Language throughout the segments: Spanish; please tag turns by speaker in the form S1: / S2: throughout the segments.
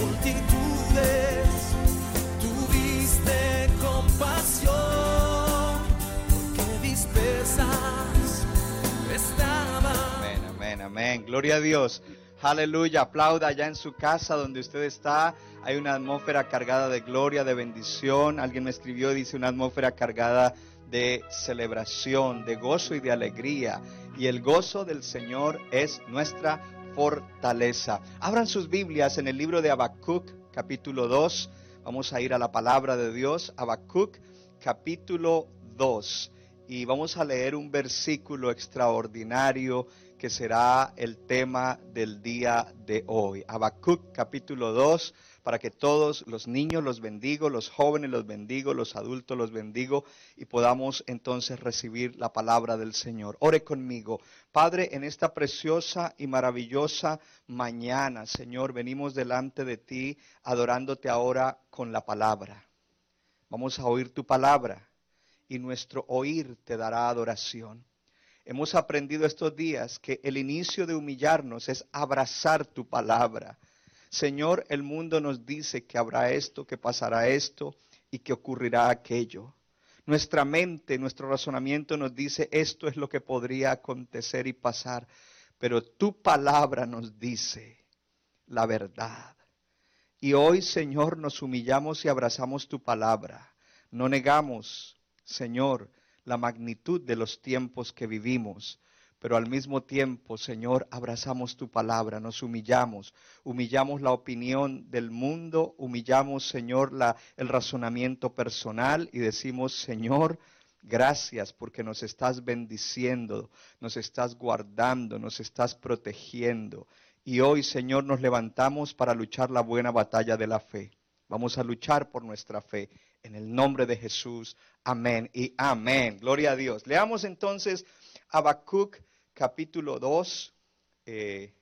S1: multitudes, tuviste compasión, porque.
S2: Amén, amén, amén. Gloria a Dios. Aleluya. Aplauda allá en su casa donde usted está. Hay una atmósfera cargada de gloria, de bendición. Alguien me escribió dice una atmósfera cargada de celebración, de gozo y de alegría. Y el gozo del Señor es nuestra fortaleza. Abran sus Biblias en el libro de Habacuc, capítulo 2. Vamos a ir a la palabra de Dios. Habacuc, capítulo 2. Y vamos a leer un versículo extraordinario que será el tema del día de hoy. Habacuc, capítulo 2 para que todos los niños los bendigo, los jóvenes los bendigo, los adultos los bendigo y podamos entonces recibir la palabra del Señor. Ore conmigo. Padre, en esta preciosa y maravillosa mañana, Señor, venimos delante de ti adorándote ahora con la palabra. Vamos a oír tu palabra y nuestro oír te dará adoración. Hemos aprendido estos días que el inicio de humillarnos es abrazar tu palabra Señor, el mundo nos dice que habrá esto, que pasará esto y que ocurrirá aquello. Nuestra mente, nuestro razonamiento nos dice esto es lo que podría acontecer y pasar, pero tu palabra nos dice la verdad. Y hoy, Señor, nos humillamos y abrazamos tu palabra. No negamos, Señor, la magnitud de los tiempos que vivimos, pero al mismo tiempo, Señor, abrazamos tu palabra, nos humillamos, humillamos la opinión del mundo, humillamos, Señor, la, el razonamiento personal y decimos, Señor, gracias porque nos estás bendiciendo, nos estás guardando, nos estás protegiendo. Y hoy, Señor, nos levantamos para luchar la buena batalla de la fe. Vamos a luchar por nuestra fe. En el nombre de Jesús. Amén y amén. Gloria a Dios. Leamos entonces Habacuc capítulo 2, eh,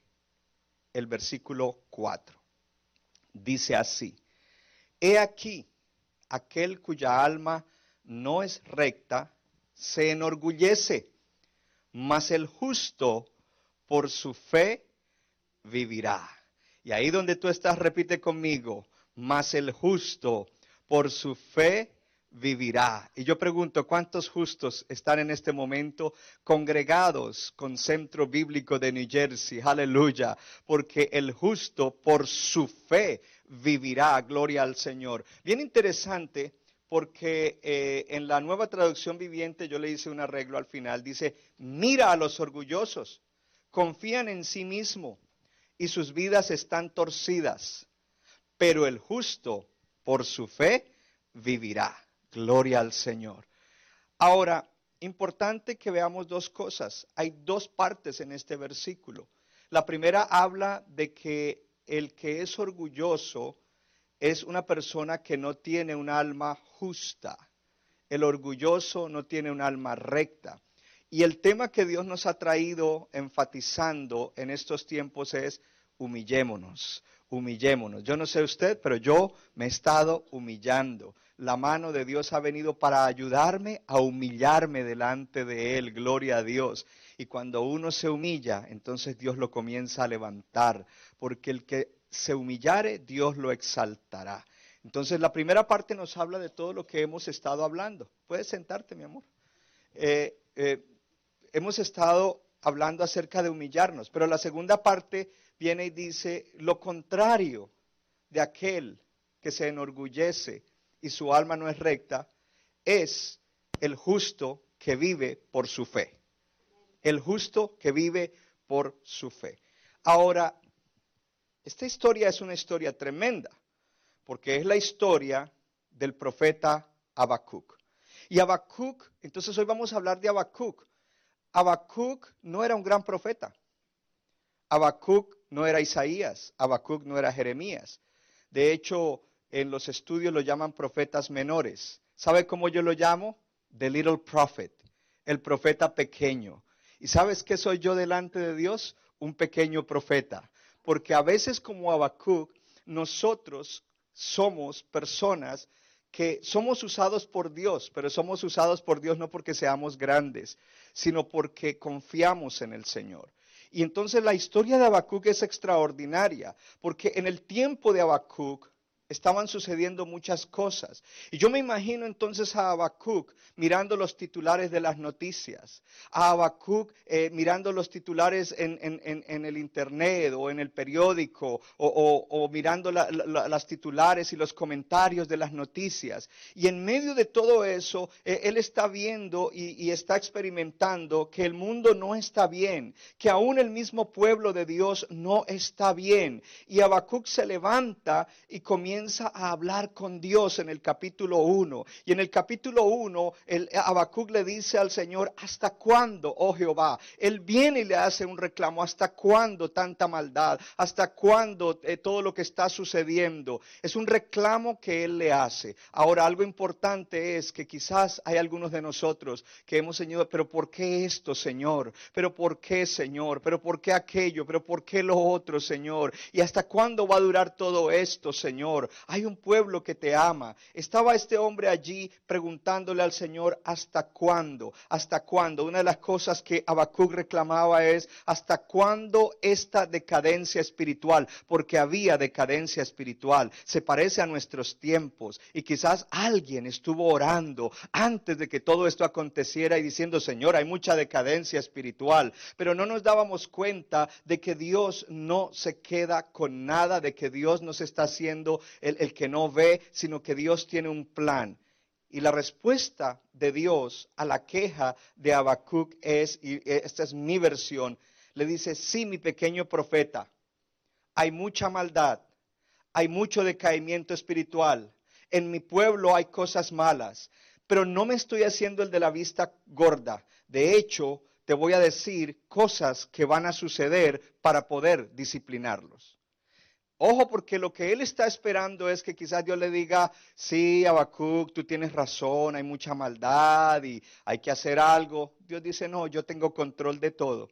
S2: el versículo 4. Dice así, He aquí, aquel cuya alma no es recta, se enorgullece, mas el justo por su fe vivirá. Y ahí donde tú estás, repite conmigo, mas el justo por su fe vivirá. Y yo pregunto, ¿cuántos justos están en este momento congregados con Centro Bíblico de New Jersey? Aleluya. Porque el justo por su fe vivirá. Gloria al Señor. Bien interesante porque eh, en la nueva traducción viviente yo le hice un arreglo al final. Dice, mira a los orgullosos, confían en sí mismo y sus vidas están torcidas, pero el justo por su fe vivirá. Gloria al Señor. Ahora, importante que veamos dos cosas. Hay dos partes en este versículo. La primera habla de que el que es orgulloso es una persona que no tiene un alma justa. El orgulloso no tiene un alma recta. Y el tema que Dios nos ha traído enfatizando en estos tiempos es humillémonos, humillémonos. Yo no sé usted, pero yo me he estado humillando la mano de Dios ha venido para ayudarme a humillarme delante de Él, gloria a Dios. Y cuando uno se humilla, entonces Dios lo comienza a levantar, porque el que se humillare, Dios lo exaltará. Entonces la primera parte nos habla de todo lo que hemos estado hablando. Puedes sentarte, mi amor. Eh, eh, hemos estado hablando acerca de humillarnos, pero la segunda parte viene y dice lo contrario de aquel que se enorgullece y su alma no es recta, es el justo que vive por su fe. El justo que vive por su fe. Ahora, esta historia es una historia tremenda, porque es la historia del profeta Habacuc. Y Habacuc, entonces hoy vamos a hablar de Habacuc. Habacuc no era un gran profeta. Habacuc no era Isaías, Habacuc no era Jeremías. De hecho, en los estudios lo llaman profetas menores. ¿Sabe cómo yo lo llamo? The little prophet, el profeta pequeño. ¿Y sabes qué soy yo delante de Dios? Un pequeño profeta. Porque a veces como Habacuc, nosotros somos personas que somos usados por Dios, pero somos usados por Dios no porque seamos grandes, sino porque confiamos en el Señor. Y entonces la historia de Habacuc es extraordinaria, porque en el tiempo de Habacuc estaban sucediendo muchas cosas. Y yo me imagino entonces a Habacuc mirando los titulares de las noticias, a Habacuc eh, mirando los titulares en, el internet o en el periódico, o, mirando las titulares y los comentarios de las noticias. Y en medio de todo eso, eh, él está viendo y, y está experimentando que el mundo no está bien, que aún el mismo pueblo de Dios no está bien. Y Habacuc se levanta y comienza a hablar con Dios en el capítulo 1. Y en el capítulo 1, el Habacuc le dice al Señor, ¿hasta cuándo, oh Jehová? Él viene y le hace un reclamo, ¿hasta cuándo tanta maldad? ¿Hasta cuándo eh, todo lo que está sucediendo? Es un reclamo que él le hace. Ahora, algo importante es que quizás hay algunos de nosotros que hemos, Señor, pero ¿por qué esto, Señor? ¿Pero por qué, Señor? ¿Pero por qué aquello? ¿Pero por qué lo otro, Señor? ¿Y hasta cuándo va a durar todo esto, Señor? Hay un pueblo que te ama. Estaba este hombre allí preguntándole al Señor, ¿hasta cuándo? ¿Hasta cuándo? Una de las cosas que Habacuc reclamaba es, ¿hasta cuándo esta decadencia espiritual? Porque había decadencia espiritual. Se parece a nuestros tiempos. Y quizás alguien estuvo orando antes de que todo esto aconteciera y diciendo, Señor, hay mucha decadencia espiritual. Pero no nos dábamos cuenta de que Dios no se queda con nada, de que Dios nos está haciendo el, que no ve, sino que Dios tiene un plan. Y la respuesta de Dios a la queja de Habacuc es, y esta es mi versión, le dice, sí, mi pequeño profeta, hay mucha maldad, hay mucho decaimiento espiritual, en mi pueblo hay cosas malas, pero no me estoy haciendo el de la vista gorda. De hecho, te voy a decir cosas que van a suceder para poder disciplinarlos. Ojo, porque lo que él está esperando es que quizás Dios le diga, sí, Habacuc, tú tienes razón, hay mucha maldad y hay que hacer algo. Dios dice, no, yo tengo control de todo.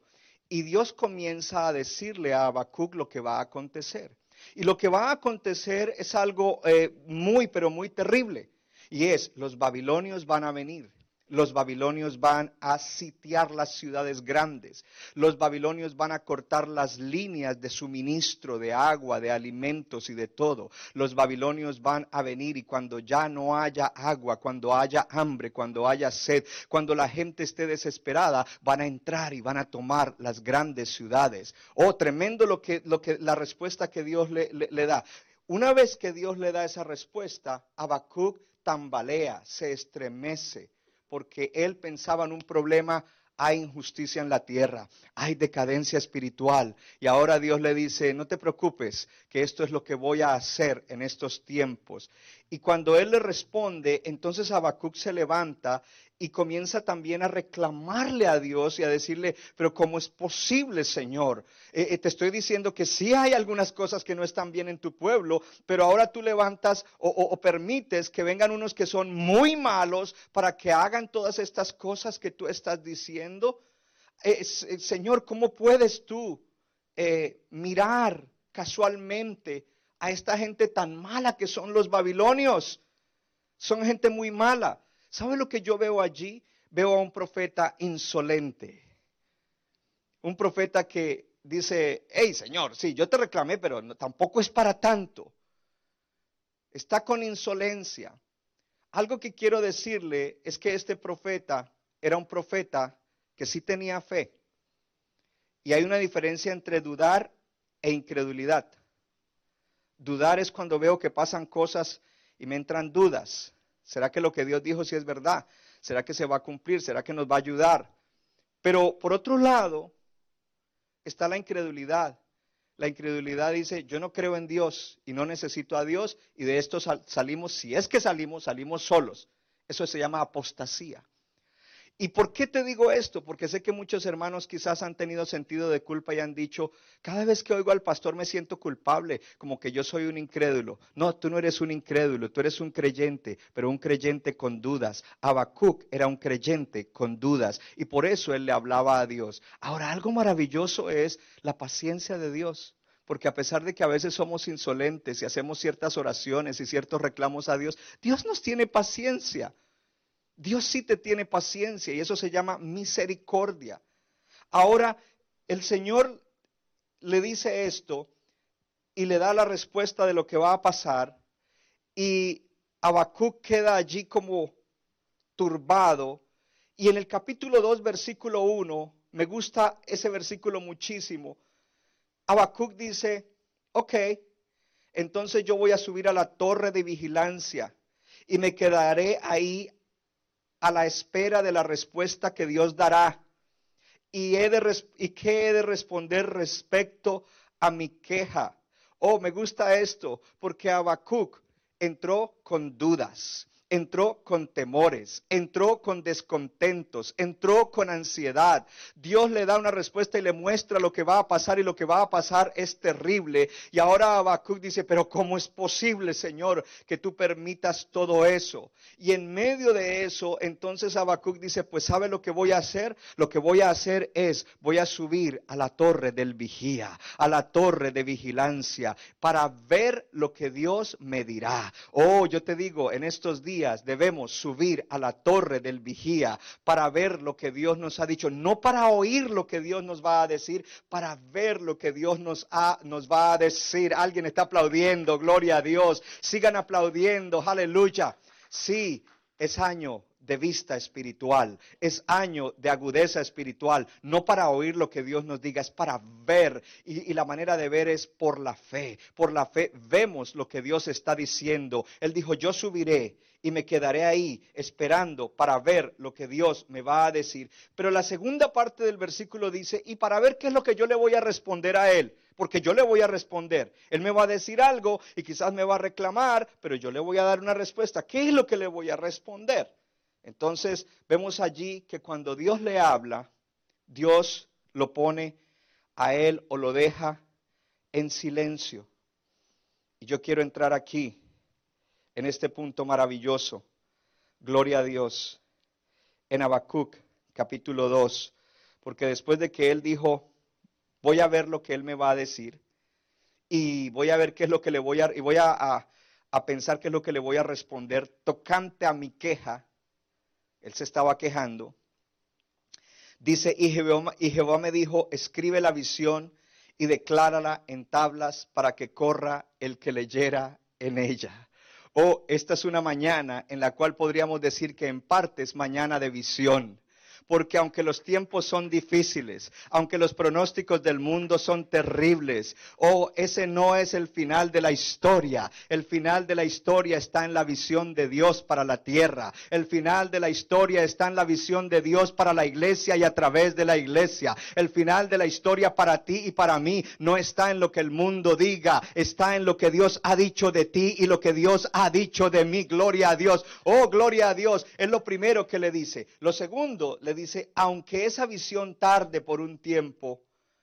S2: Y Dios comienza a decirle a Habacuc lo que va a acontecer. Y lo que va a acontecer es algo eh, muy, pero muy terrible. Y es, los babilonios van a venir los babilonios van a sitiar las ciudades grandes. Los babilonios van a cortar las líneas de suministro de agua, de alimentos y de todo. Los babilonios van a venir y cuando ya no haya agua, cuando haya hambre, cuando haya sed, cuando la gente esté desesperada, van a entrar y van a tomar las grandes ciudades. Oh, tremendo lo que, lo que la respuesta que Dios le, le da. Una vez que Dios le da esa respuesta, Habacuc tambalea, se estremece porque él pensaba en un problema, hay injusticia en la tierra, hay decadencia espiritual. Y ahora Dios le dice, no te preocupes, que esto es lo que voy a hacer en estos tiempos. Y cuando él le responde, entonces Habacuc se levanta y comienza también a reclamarle a Dios y a decirle, pero ¿cómo es posible, Señor? Eh, eh, te estoy diciendo que sí hay algunas cosas que no están bien en tu pueblo, pero ahora tú levantas o, permites que vengan unos que son muy malos para que hagan todas estas cosas que tú estás diciendo. Eh, señor, ¿cómo puedes tú mirar casualmente a esta gente tan mala que son los babilonios. Son gente muy mala. ¿Sabe lo que yo veo allí? Veo a un profeta insolente. Un profeta que dice, hey Señor, sí, yo te reclamé, pero tampoco es para tanto. Está con insolencia. Algo que quiero decirle es que este profeta era un profeta que sí tenía fe. Y hay una diferencia entre dudar e incredulidad. Dudar es cuando veo que pasan cosas y me entran dudas. ¿Será que lo que Dios dijo sí es verdad? ¿Será que se va a cumplir? ¿Será que nos va a ayudar? Pero por otro lado está la incredulidad. La incredulidad dice, yo no creo en Dios y no necesito a Dios y de esto salimos, si es que salimos, salimos solos. Eso se llama apostasía. ¿Y por qué te digo esto? Porque sé que muchos hermanos quizás han tenido sentido de culpa y han dicho, cada vez que oigo al pastor me siento culpable, como que yo soy un incrédulo. No, tú no eres un incrédulo, tú eres un creyente, pero un creyente con dudas. Habacuc era un creyente con dudas y por eso él le hablaba a Dios. Ahora, algo maravilloso es la paciencia de Dios. Porque a pesar de que a veces somos insolentes y hacemos ciertas oraciones y ciertos reclamos a Dios, Dios nos tiene paciencia. Dios sí te tiene paciencia y eso se llama misericordia. Ahora, el Señor le dice esto y le da la respuesta de lo que va a pasar y Habacuc queda allí como turbado y en el capítulo 2 versículo 1 me gusta ese versículo muchísimo. Habacuc dice, ok, entonces yo voy a subir a la torre de vigilancia y me quedaré ahí a la espera de la respuesta que Dios dará. Y, he de, y qué he de responder respecto a mi queja. Oh, me gusta esto, porque Habacuc entró con dudas entró con temores, entró con descontentos, entró con ansiedad. Dios le da una respuesta y le muestra lo que va a pasar y lo que va a pasar es terrible. Y ahora Habacuc dice, pero ¿cómo es posible, Señor, que tú permitas todo eso? Y en medio de eso, entonces Habacuc dice, pues ¿sabe lo que voy a hacer? Lo que voy a hacer es, voy a subir a la torre del vigía, a la torre de vigilancia, para ver lo que Dios me dirá. Oh, yo te digo, en estos días, debemos subir a la torre del vigía para ver lo que Dios nos ha dicho, no para oír lo que Dios nos va a decir, para ver lo que Dios nos, ha, nos va a decir. Alguien está aplaudiendo, gloria a Dios. Sigan aplaudiendo, aleluya. Sí, es año de vista espiritual, es año de agudeza espiritual, no para oír lo que Dios nos diga, es para ver. Y, y, la manera de ver es por la fe. Por la fe vemos lo que Dios está diciendo. Él dijo, yo subiré y me quedaré ahí esperando para ver lo que Dios me va a decir. Pero la segunda parte del versículo dice, y para ver qué es lo que yo le voy a responder a él, porque yo le voy a responder. Él me va a decir algo y quizás me va a reclamar, pero yo le voy a dar una respuesta. ¿Qué es lo que le voy a responder? Entonces vemos allí que cuando Dios le habla, Dios lo pone a él o lo deja en silencio. Y yo quiero entrar aquí en este punto maravilloso. Gloria a Dios. En Habacuc, capítulo 2, porque después de que él dijo, voy a ver lo que él me va a decir y voy a ver qué es lo que le voy a, y voy a, a pensar qué es lo que le voy a responder tocante a mi queja. Él se estaba quejando. Dice, y Jehová, y Jehová me dijo, escribe la visión y declárala en tablas para que corra el que leyera en ella. Oh, esta es una mañana en la cual podríamos decir que en parte es mañana de visión porque aunque los tiempos son difíciles, aunque los pronósticos del mundo son terribles, oh, ese no es el final de la historia. El final de la historia está en la visión de Dios para la tierra. El final de la historia está en la visión de Dios para la iglesia y a través de la iglesia. El final de la historia para ti y para mí no está en lo que el mundo diga, está en lo que Dios ha dicho de ti y lo que Dios ha dicho de mí. Gloria a Dios. Oh, gloria a Dios. Es lo primero que le dice. Lo segundo, le dice dice, aunque esa visión tarde por un tiempo,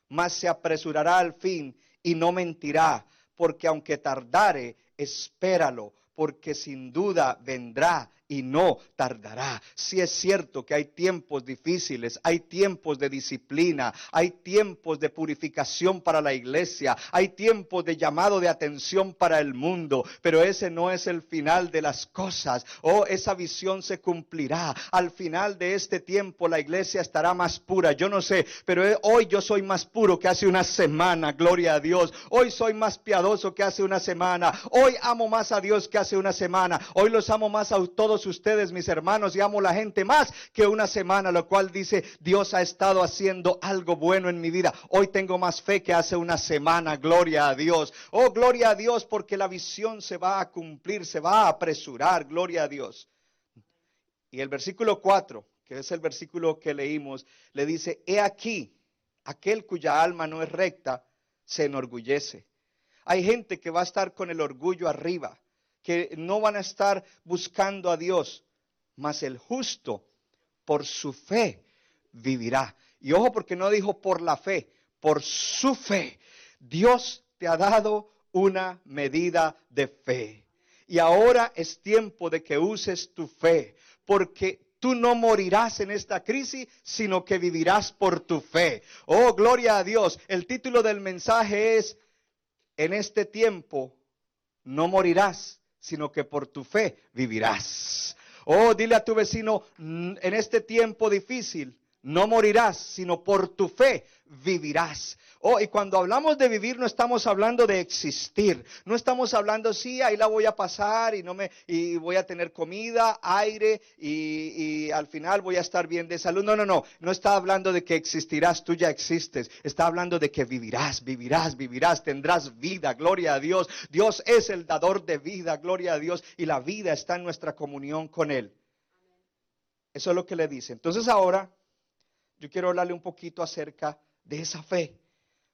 S2: más se apresurará al fin y no mentirá, porque aunque tardare, espéralo, porque sin duda vendrá y no tardará. Si es cierto que hay tiempos difíciles, hay tiempos de disciplina, hay tiempos de purificación para la iglesia, hay tiempos de llamado de atención para el mundo, pero ese no es el final de las cosas. Oh, esa visión se cumplirá. Al final de este tiempo la iglesia estará más pura. Yo no sé, pero hoy yo soy más puro que hace una semana, gloria a Dios. Hoy soy más piadoso que hace una semana. Hoy amo más a Dios que hace una semana. Hoy los amo más a todos ustedes, mis hermanos, y amo la gente más que una semana, lo cual dice, Dios ha estado haciendo algo bueno en mi vida. Hoy tengo más fe que hace una semana, gloria a Dios. Oh, gloria a Dios, porque la visión se va a cumplir, se va a apresurar, gloria a Dios. Y el versículo 4, que es el versículo que leímos, le dice, he aquí, aquel cuya alma no es recta, se enorgullece. Hay gente que va a estar con el orgullo arriba que no van a estar buscando a Dios, mas el justo por su fe vivirá. Y ojo porque no dijo por la fe, por su fe. Dios te ha dado una medida de fe. Y ahora es tiempo de que uses tu fe, porque tú no morirás en esta crisis, sino que vivirás por tu fe. Oh, gloria a Dios. El título del mensaje es, en este tiempo no morirás, sino que por tu fe vivirás. Oh, dile a tu vecino, en este tiempo difícil no morirás, sino por tu fe vivirás. Oh, y cuando hablamos de vivir no estamos hablando de existir. No estamos hablando, sí, ahí la voy a pasar y no me y voy a tener comida, aire y, y al final voy a estar bien de salud. No, no, no. No está hablando de que existirás, tú ya existes. Está hablando de que vivirás, vivirás, vivirás, tendrás vida. Gloria a Dios. Dios es el dador de vida, gloria a Dios. Y la vida está en nuestra comunión con Él. Eso es lo que le dice. Entonces ahora yo quiero hablarle un poquito acerca de esa fe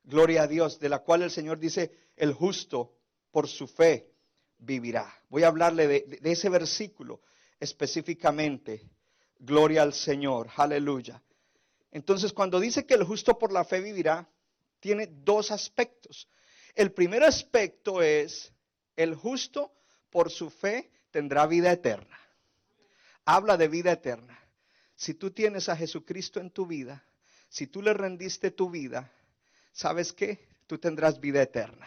S2: gloria a Dios, de la cual el Señor dice, el justo por su fe vivirá. Voy a hablarle de, ese versículo específicamente, gloria al Señor, aleluya. Entonces, cuando dice que el justo por la fe vivirá, tiene dos aspectos. El primer aspecto es, el justo por su fe tendrá vida eterna. Habla de vida eterna. Si tú tienes a Jesucristo en tu vida, si tú le rendiste tu vida, ¿sabes qué? Tú tendrás vida eterna.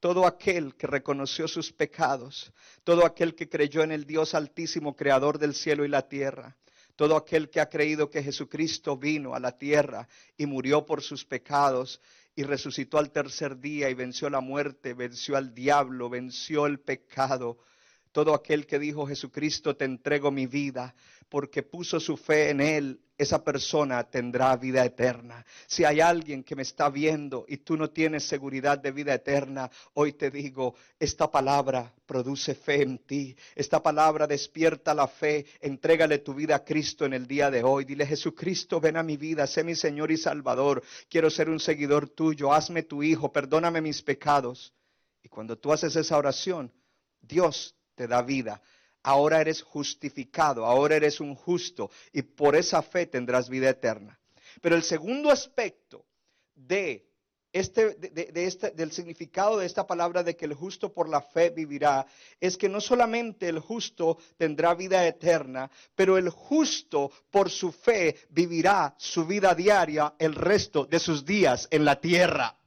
S2: Todo aquel que reconoció sus pecados, todo aquel que creyó en el Dios altísimo, creador del cielo y la tierra, todo aquel que ha creído que Jesucristo vino a la tierra y murió por sus pecados y resucitó al tercer día y venció la muerte, venció al diablo, venció el pecado. Todo aquel que dijo Jesucristo, te entrego mi vida, porque puso su fe en Él, esa persona tendrá vida eterna. Si hay alguien que me está viendo y tú no tienes seguridad de vida eterna, hoy te digo, esta palabra produce fe en ti. Esta palabra despierta la fe. Entrégale tu vida a Cristo en el día de hoy. Dile, Jesucristo, ven a mi vida, sé mi Señor y Salvador. Quiero ser un seguidor tuyo. Hazme tu hijo, perdóname mis pecados. Y cuando tú haces esa oración, Dios te da vida ahora eres justificado, ahora eres un justo y por esa fe tendrás vida eterna. Pero el segundo aspecto de este, de, este, del significado de esta palabra de que el justo por la fe vivirá, es que no solamente el justo tendrá vida eterna, pero el justo por su fe vivirá su vida diaria el resto de sus días en la tierra.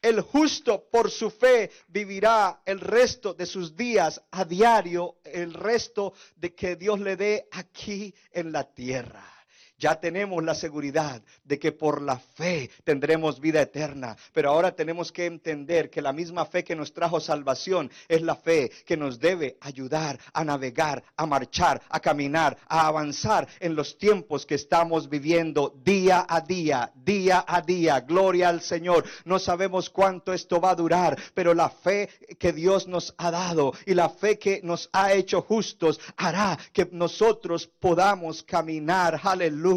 S2: El justo por su fe vivirá el resto de sus días a diario, el resto de que Dios le dé aquí en la tierra ya tenemos la seguridad de que por la fe tendremos vida eterna. Pero ahora tenemos que entender que la misma fe que nos trajo salvación es la fe que nos debe ayudar a navegar, a marchar, a caminar, a avanzar en los tiempos que estamos viviendo día a día, día a día. Gloria al Señor. No sabemos cuánto esto va a durar, pero la fe que Dios nos ha dado y la fe que nos ha hecho justos hará que nosotros podamos caminar. Aleluya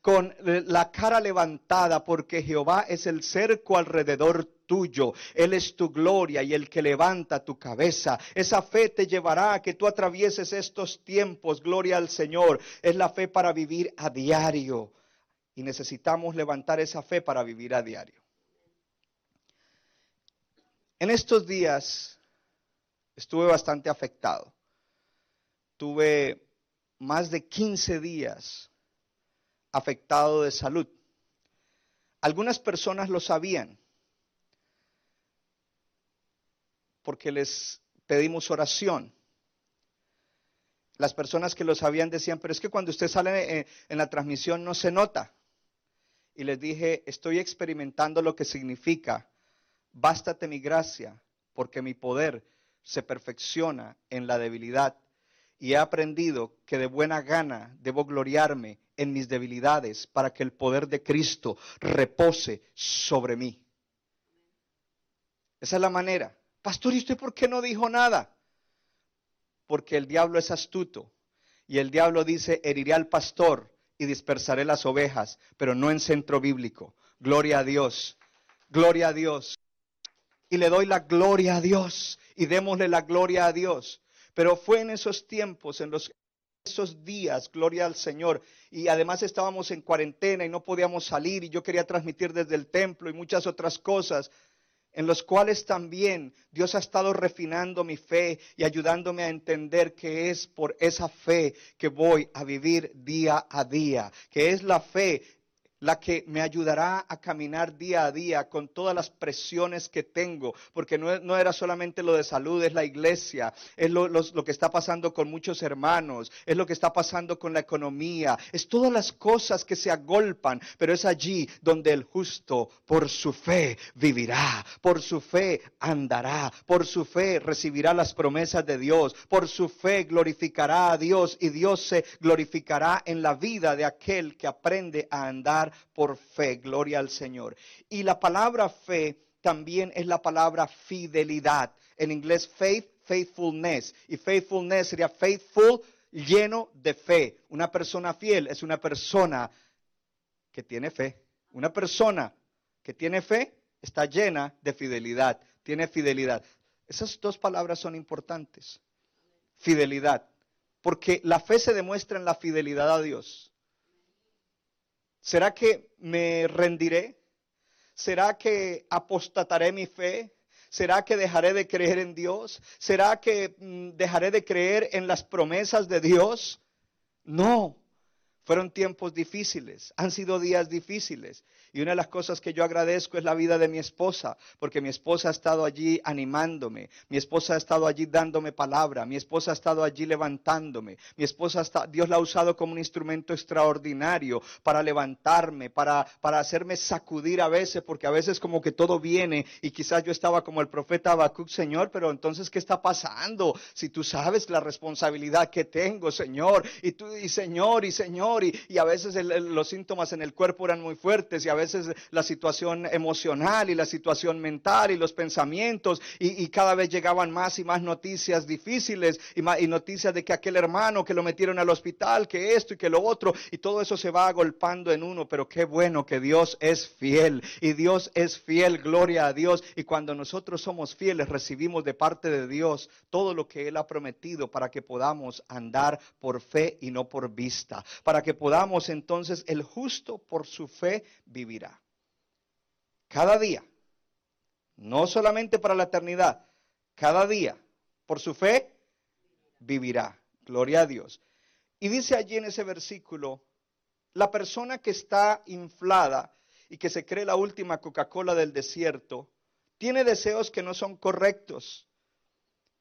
S2: con la cara levantada, porque Jehová es el cerco alrededor tuyo. Él es tu gloria y el que levanta tu cabeza. Esa fe te llevará a que tú atravieses estos tiempos. Gloria al Señor. Es la fe para vivir a diario. Y necesitamos levantar esa fe para vivir a diario. En estos días estuve bastante afectado. Tuve más de 15 días afectado de salud. Algunas personas lo sabían porque les pedimos oración. Las personas que lo sabían decían, pero es que cuando usted sale en la transmisión no se nota. Y les dije, estoy experimentando lo que significa, bástate mi gracia, porque mi poder se perfecciona en la debilidad y he aprendido que de buena gana debo gloriarme en mis debilidades para que el poder de Cristo repose sobre mí. Esa es la manera. Pastor, ¿y usted por qué no dijo nada? Porque el diablo es astuto y el diablo dice, heriré al pastor y dispersaré las ovejas, pero no en centro bíblico. Gloria a Dios, gloria a Dios. Y le doy la gloria a Dios y démosle la gloria a Dios pero fue en esos tiempos en los esos días, gloria al Señor. Y además estábamos en cuarentena y no podíamos salir y yo quería transmitir desde el templo y muchas otras cosas en los cuales también Dios ha estado refinando mi fe y ayudándome a entender que es por esa fe que voy a vivir día a día, que es la fe la que me ayudará a caminar día a día con todas las presiones que tengo, porque no, era solamente lo de salud, es la iglesia, es lo, lo, que está pasando con muchos hermanos, es lo que está pasando con la economía, es todas las cosas que se agolpan, pero es allí donde el justo por su fe vivirá, por su fe andará, por su fe recibirá las promesas de Dios, por su fe glorificará a Dios y Dios se glorificará en la vida de aquel que aprende a andar por fe, gloria al Señor. Y la palabra fe también es la palabra fidelidad. En inglés, faith, faithfulness. Y faithfulness sería faithful, lleno de fe. Una persona fiel es una persona que tiene fe. Una persona que tiene fe está llena de fidelidad, tiene fidelidad. Esas dos palabras son importantes. Fidelidad. Porque la fe se demuestra en la fidelidad a Dios. ¿Será que me rendiré? ¿Será que apostataré mi fe? ¿Será que dejaré de creer en Dios? ¿Será que mm, dejaré de creer en las promesas de Dios? No, fueron tiempos difíciles, han sido días difíciles. Y una de las cosas que yo agradezco es la vida de mi esposa, porque mi esposa ha estado allí animándome, mi esposa ha estado allí dándome palabra, mi esposa ha estado allí levantándome, mi esposa está, Dios la ha usado como un instrumento extraordinario para levantarme, para, para hacerme sacudir a veces, porque a veces como que todo viene y quizás yo estaba como el profeta Habacuc, Señor, pero entonces ¿qué está pasando? Si tú sabes la responsabilidad que tengo, Señor, y tú, y Señor, y Señor, y, a veces los síntomas en el cuerpo eran muy fuertes y a veces la situación emocional y la situación mental y los pensamientos y, cada vez llegaban más y más noticias difíciles y, y noticias de que aquel hermano que lo metieron al hospital, que esto y que lo otro y todo eso se va agolpando en uno, pero qué bueno que Dios es fiel y Dios es fiel, gloria a Dios. Y cuando nosotros somos fieles recibimos de parte de Dios todo lo que Él ha prometido para que podamos andar por fe y no por vista, para que podamos entonces el justo por su fe vivirá. Cada día, no solamente para la eternidad, cada día por su fe vivirá. Gloria a Dios. Y dice allí en ese versículo, la persona que está inflada y que se cree la última Coca-Cola del desierto, tiene deseos que no son correctos,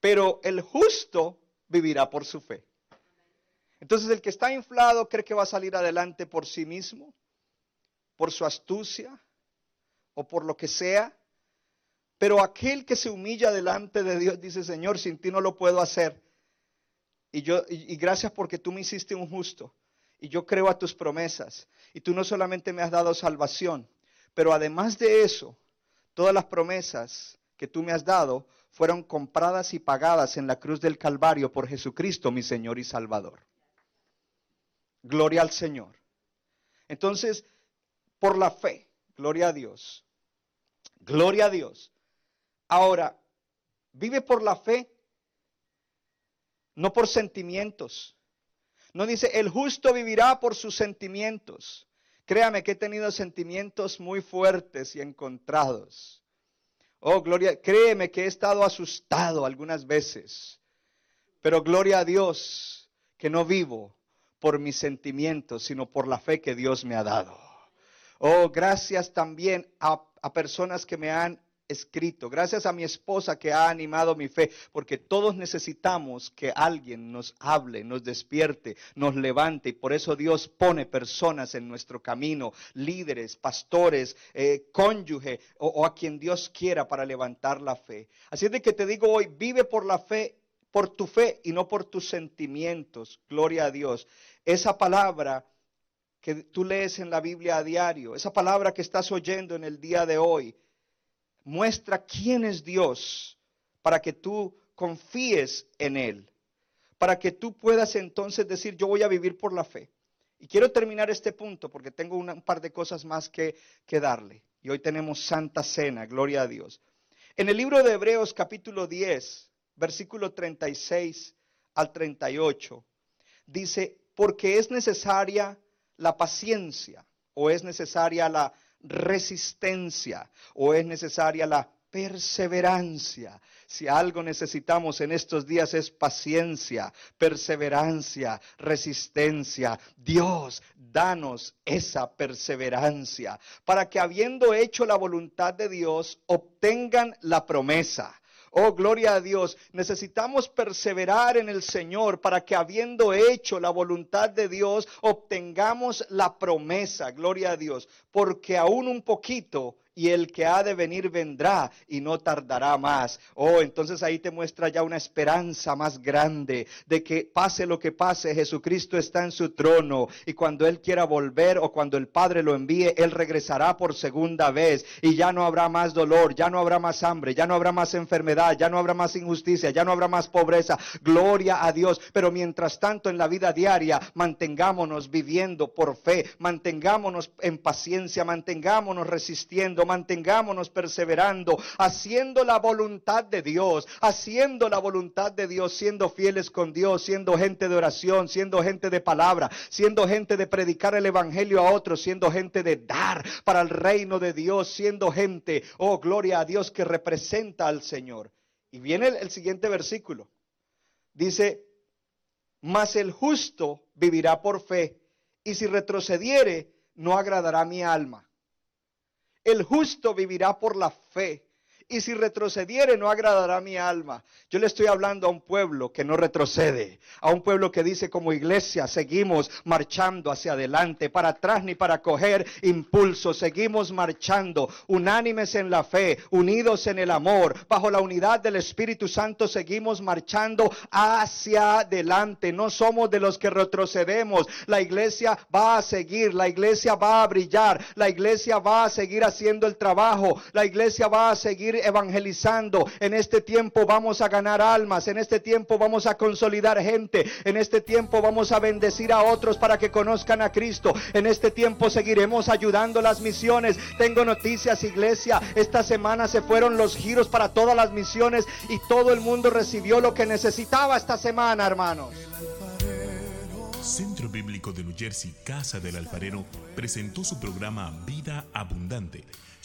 S2: pero el justo vivirá por su fe. Entonces el que está inflado cree que va a salir adelante por sí mismo, por su astucia o por lo que sea. Pero aquel que se humilla delante de Dios dice, Señor, sin ti no lo puedo hacer. Y yo y, gracias porque tú me hiciste un justo y yo creo a tus promesas y tú no solamente me has dado salvación, pero además de eso, todas las promesas que tú me has dado fueron compradas y pagadas en la cruz del Calvario por Jesucristo, mi Señor y Salvador. Gloria al Señor. Entonces, por la fe, gloria a Dios. Gloria a Dios. Ahora, vive por la fe, no por sentimientos. No dice, el justo vivirá por sus sentimientos. Créame que he tenido sentimientos muy fuertes y encontrados. Oh, gloria, créeme que he estado asustado algunas veces. Pero gloria a Dios que no vivo por mis sentimientos, sino por la fe que Dios me ha dado. Oh, gracias también a, personas que me han escrito, gracias a mi esposa que ha animado mi fe, porque todos necesitamos que alguien nos hable, nos despierte, nos levante, y por eso Dios pone personas en nuestro camino, líderes, pastores, eh, cónyuge o, o a quien Dios quiera para levantar la fe. Así es de que te digo hoy, vive por la fe por tu fe y no por tus sentimientos. Gloria a Dios. Esa palabra que tú lees en la Biblia a diario, esa palabra que estás oyendo en el día de hoy, muestra quién es Dios para que tú confíes en Él, para que tú puedas entonces decir, yo voy a vivir por la fe. Y quiero terminar este punto porque tengo un par de cosas más que, que darle. Y hoy tenemos Santa Cena, gloria a Dios. En el libro de Hebreos capítulo 10, versículo 36 al 38, dice, porque es necesaria la paciencia o es necesaria la resistencia o es necesaria la perseverancia. Si algo necesitamos en estos días es paciencia, perseverancia, resistencia. Dios, danos esa perseverancia para que habiendo hecho la voluntad de Dios, obtengan la promesa. Oh, gloria a Dios. Necesitamos perseverar en el Señor para que habiendo hecho la voluntad de Dios, obtengamos la promesa. Gloria a Dios. Porque aún un poquito y el que ha de venir vendrá y no tardará más. Oh, entonces ahí te muestra ya una esperanza más grande de que pase lo que pase, Jesucristo está en su trono y cuando Él quiera volver o cuando el Padre lo envíe, Él regresará por segunda vez y ya no habrá más dolor, ya no habrá más hambre, ya no habrá más enfermedad, ya no habrá más injusticia, ya no habrá más pobreza. Gloria a Dios. Pero mientras tanto en la vida diaria, mantengámonos viviendo por fe, mantengámonos en paciencia, mantengámonos resistiendo mantengámonos perseverando, haciendo la voluntad de Dios, haciendo la voluntad de Dios, siendo fieles con Dios, siendo gente de oración, siendo gente de palabra, siendo gente de predicar el Evangelio a otros, siendo gente de dar para el reino de Dios, siendo gente, oh gloria a Dios, que representa al Señor. Y viene el, siguiente versículo. Dice, mas el justo vivirá por fe, y si retrocediere, no agradará mi alma. El justo vivirá por la fe y si retrocediere no agradará mi alma. Yo le estoy hablando a un pueblo que no retrocede, a un pueblo que dice como iglesia seguimos marchando hacia adelante, para atrás ni para coger impulso, seguimos marchando unánimes en la fe, unidos en el amor, bajo la unidad del Espíritu Santo seguimos marchando hacia adelante, no somos de los que retrocedemos, la iglesia va a seguir, la iglesia va a brillar, la iglesia va a seguir haciendo el trabajo, la iglesia va a seguir evangelizando. En este tiempo vamos a ganar almas. En este tiempo vamos a consolidar gente. En este tiempo vamos a bendecir a otros para que conozcan a Cristo. En este tiempo seguiremos ayudando las misiones. Tengo noticias, iglesia. Esta semana se fueron los giros para todas las misiones y todo el mundo recibió lo que necesitaba esta semana, hermanos.
S3: Centro Bíblico de New Jersey, Casa del Alfarero, presentó su programa Vida Abundante